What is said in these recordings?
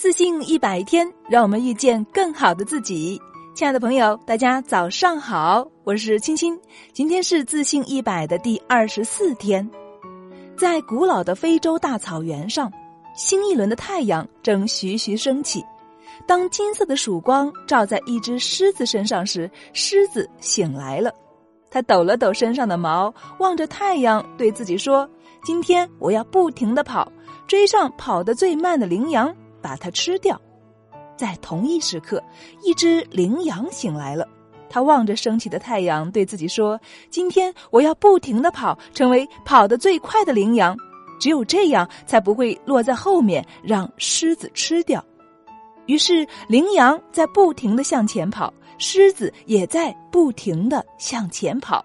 自信一百天，让我们遇见更好的自己。亲爱的朋友，大家早上好，我是青青。今天是自信一百的第二十四天，在古老的非洲大草原上，新一轮的太阳正徐徐升起。当金色的曙光照在一只狮子身上时，狮子醒来了。它抖了抖身上的毛，望着太阳，对自己说：“今天我要不停的跑，追上跑得最慢的羚羊。”把它吃掉。在同一时刻，一只羚羊醒来了。它望着升起的太阳，对自己说：“今天我要不停的跑，成为跑得最快的羚羊。只有这样，才不会落在后面，让狮子吃掉。”于是，羚羊在不停的向前跑，狮子也在不停的向前跑。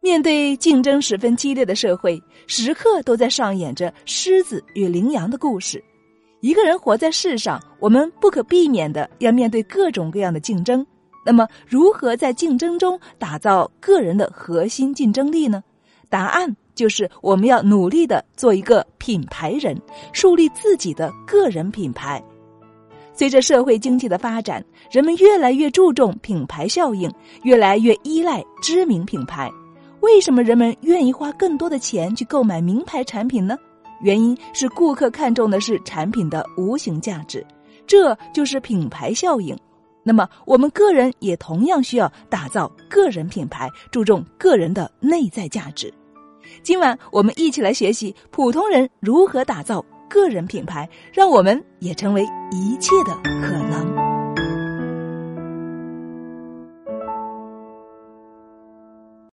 面对竞争十分激烈的社会，时刻都在上演着狮子与羚羊的故事。一个人活在世上，我们不可避免的要面对各种各样的竞争。那么，如何在竞争中打造个人的核心竞争力呢？答案就是我们要努力的做一个品牌人，树立自己的个人品牌。随着社会经济的发展，人们越来越注重品牌效应，越来越依赖知名品牌。为什么人们愿意花更多的钱去购买名牌产品呢？原因是顾客看重的是产品的无形价值，这就是品牌效应。那么，我们个人也同样需要打造个人品牌，注重个人的内在价值。今晚，我们一起来学习普通人如何打造个人品牌，让我们也成为一切的可能。